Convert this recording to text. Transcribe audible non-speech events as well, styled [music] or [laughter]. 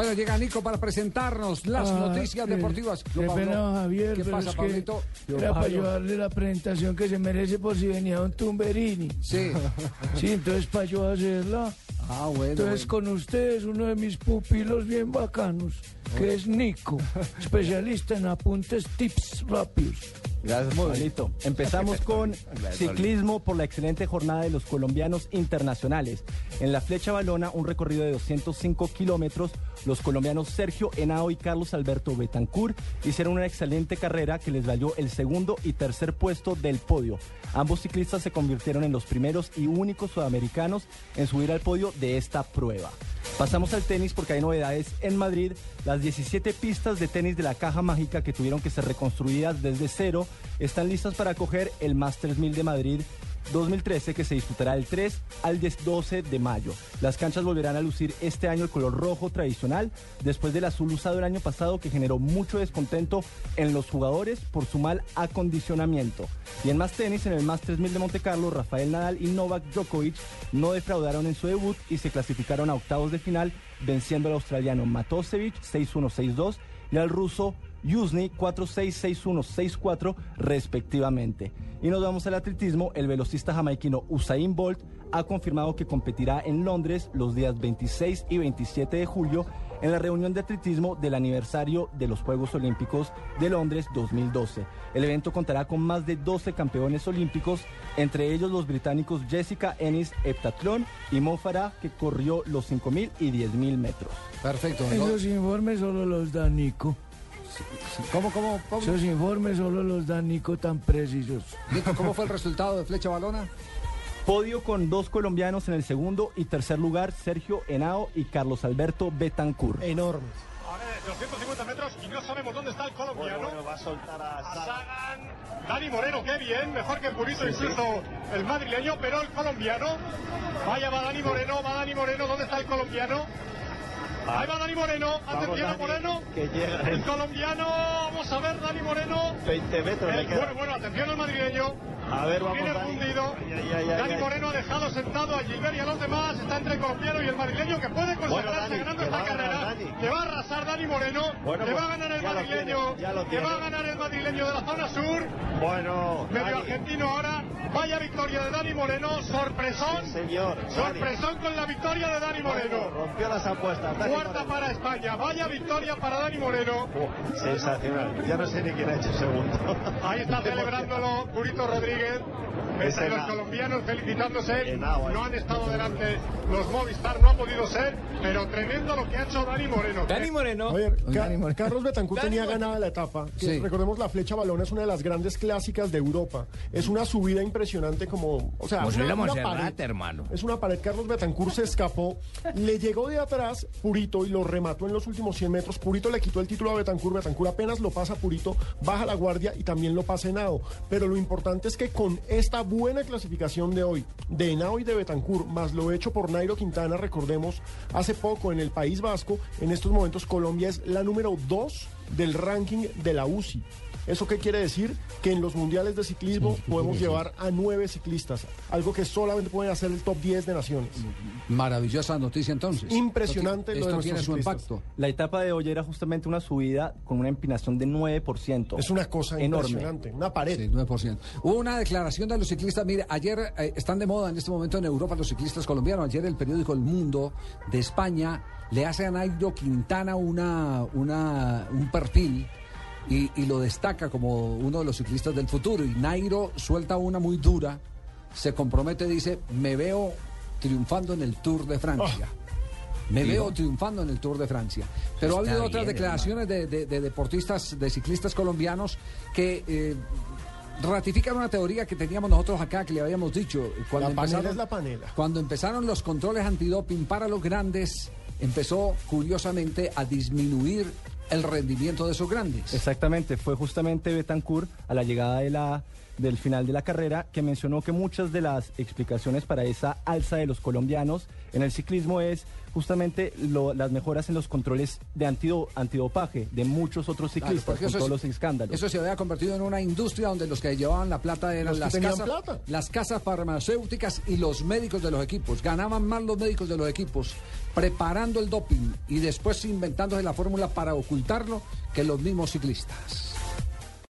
Bueno, llega Nico para presentarnos las Ah, noticias eh, deportivas. Qué Pablo, pena, Javier, ¿Qué pero pasa, es que Pablito? Era para ayudarle la presentación que se merece por si venía Don Tumberini. Sí. [laughs] Sí, entonces para yo hacerla. Ah, bueno. Entonces bueno. con ustedes uno de mis pupilos bien bacanos, que es Nico, especialista en apuntes tips rápidos. Gracias, Pablito. Empezamos [laughs] con ciclismo por la excelente jornada de los colombianos internacionales. En la flecha balona, un recorrido de 205 kilómetros, los colombianos Sergio Henao y Carlos Alberto Betancur hicieron una excelente carrera que les valió el segundo y tercer puesto del podio. Ambos ciclistas se convirtieron en los primeros y únicos sudamericanos en subir al podio de esta prueba. Pasamos al tenis porque hay novedades en Madrid. Las 17 pistas de tenis de la caja mágica que tuvieron que ser reconstruidas desde cero están listas para acoger el Masters 1000 de Madrid 2013 que se disputará del 3 al 10 12 de mayo. Las canchas volverán a lucir este año el color rojo tradicional después del azul usado el año pasado que generó mucho descontento en los jugadores por su mal acondicionamiento. Y en más tenis, en el Masters 1000 de Monte Carlo, Rafael Nadal y Novak Djokovic no defraudaron en su debut y se clasificaron a octavos de final venciendo al australiano Matosevic 6-1-6-2 y al ruso Yuzny 4-6-6-1-6-4 respectivamente. Y nos vamos al atletismo, el velocista jamaiquino Usain Bolt ha confirmado que competirá en Londres los días 26 y 27 de julio en la reunión de atletismo del aniversario de los Juegos Olímpicos de Londres 2012. El evento contará con más de 12 campeones olímpicos, entre ellos los británicos Jessica Ennis heptatlón y Mo Farah, que corrió los 5.000 y 10.000 metros. Perfecto. ¿no? Esos informes solo los da Nico. ¿Cómo, cómo, Pablo? Esos informes solo los da Nico tan precisos. Nico, ¿cómo fue el resultado de Flecha Balona? Podio con dos colombianos en el segundo y tercer lugar, Sergio Henao y Carlos Alberto Betancur. enormes. Ahora de 250 metros y no sabemos dónde está el colombiano. va a soltar a A Sagan. Dani Moreno, qué bien, mejor que el Purito, incluso el madrileño, pero el colombiano. Vaya, va Dani Moreno, va Dani Moreno, ¿dónde está el colombiano? Ahí va Dani Moreno, atención a Moreno. que llega El colombiano, vamos a ver, Dani Moreno. 20 metros le El- bueno, bueno, atención al madrileño. A ver, vamos, Viene fundido. Ay, ay, ay, Dani. Moreno ha dejado sentado a Gilbert y a los demás. Está entre el colombiano y el madrileño que puede consagrarse Dani, ganando esta carrera. Que va a arrasar Dani Moreno. Bueno, pues, va a ganar el madrileño. tiene. va a ganar el madrileño de la zona sur. Bueno, Medio Dani. argentino ahora. Vaya victoria de Dani Moreno. Sorpresón. Sí, señor. Dani. Sorpresón con la victoria de Dani Bueno, Moreno. rompió las apuestas. Dani Cuarta Moreno. para España. Vaya victoria para Dani Moreno. Oh, sensacional. Ya no sé ni quién ha hecho segundo. Ahí está [laughs] celebrándolo Purito Rodríguez. Es Entre los colombianos felicitándose. Eh. No han estado delante los Movistar, no ha podido ser, pero tremendo lo que ha hecho Dani Moreno. Dani Moreno. A ver, Ca- Dani Moreno. Carlos Betancourt Dani tenía Moreno. ganada la etapa. Sí. Recordemos, la flecha balona es una de las grandes clásicas de Europa. Es una subida impresionante como... O sea, si una, pared. hermano. Es una pared. Carlos Betancourt se escapó, le llegó de atrás Purito y lo remató en los últimos 100 metros. Purito le quitó el título a Betancourt. Betancourt apenas lo pasa Purito, baja la guardia y también lo pasa Henao. Pero lo importante es que con esta buena clasificación de hoy, de Henao y de Betancourt, más lo hecho por Nairo Quintana, recordemos, hace poco en el País Vasco, en estos momentos Colombia es la número 2 del ranking de la UCI. ¿Eso qué quiere decir? Que en los mundiales de ciclismo podemos llevar a nueve ciclistas, algo que solamente puede hacer el top 10 de naciones. Maravillosa noticia entonces. Impresionante Esto, lo de esto tiene nuestros su ciclistas. impacto. La etapa de hoy era justamente una subida con una empinación de 9%. Es una cosa enorme. impresionante, una pared. Sí, 9%. Hubo una declaración de los ciclistas. Mire, ayer eh, están de moda en este momento en Europa los ciclistas colombianos. Ayer el periódico El Mundo de España le hace a Nairo Quintana una, una, un perfil y, y lo destaca como uno de los ciclistas del futuro. Y Nairo suelta una muy dura, se compromete, dice, me veo triunfando en el Tour de Francia. Me veo triunfando en el Tour de Francia. Pero ha habido otras bien, declaraciones de, de- de deportistas, de ciclistas colombianos que eh, ratifican una teoría que teníamos nosotros acá, que le habíamos dicho. Cuando La panela es la panela. Cuando empezaron los controles antidoping para los grandes, empezó curiosamente a disminuir el rendimiento de esos grandes. Exactamente, fue justamente Betancourt a la llegada de la del final de la carrera, que mencionó que muchas de las explicaciones para esa alza de los colombianos en el ciclismo es justamente lo- las mejoras en los controles de antido- antidopaje de muchos otros ciclistas con todos es- los escándalos. Eso se había convertido en una industria donde los que llevaban la plata eran las casas, plata. las casas farmacéuticas y los médicos de los equipos. Ganaban más los médicos de los equipos preparando el doping y después inventándose la fórmula para ocultarlo que los mismos ciclistas.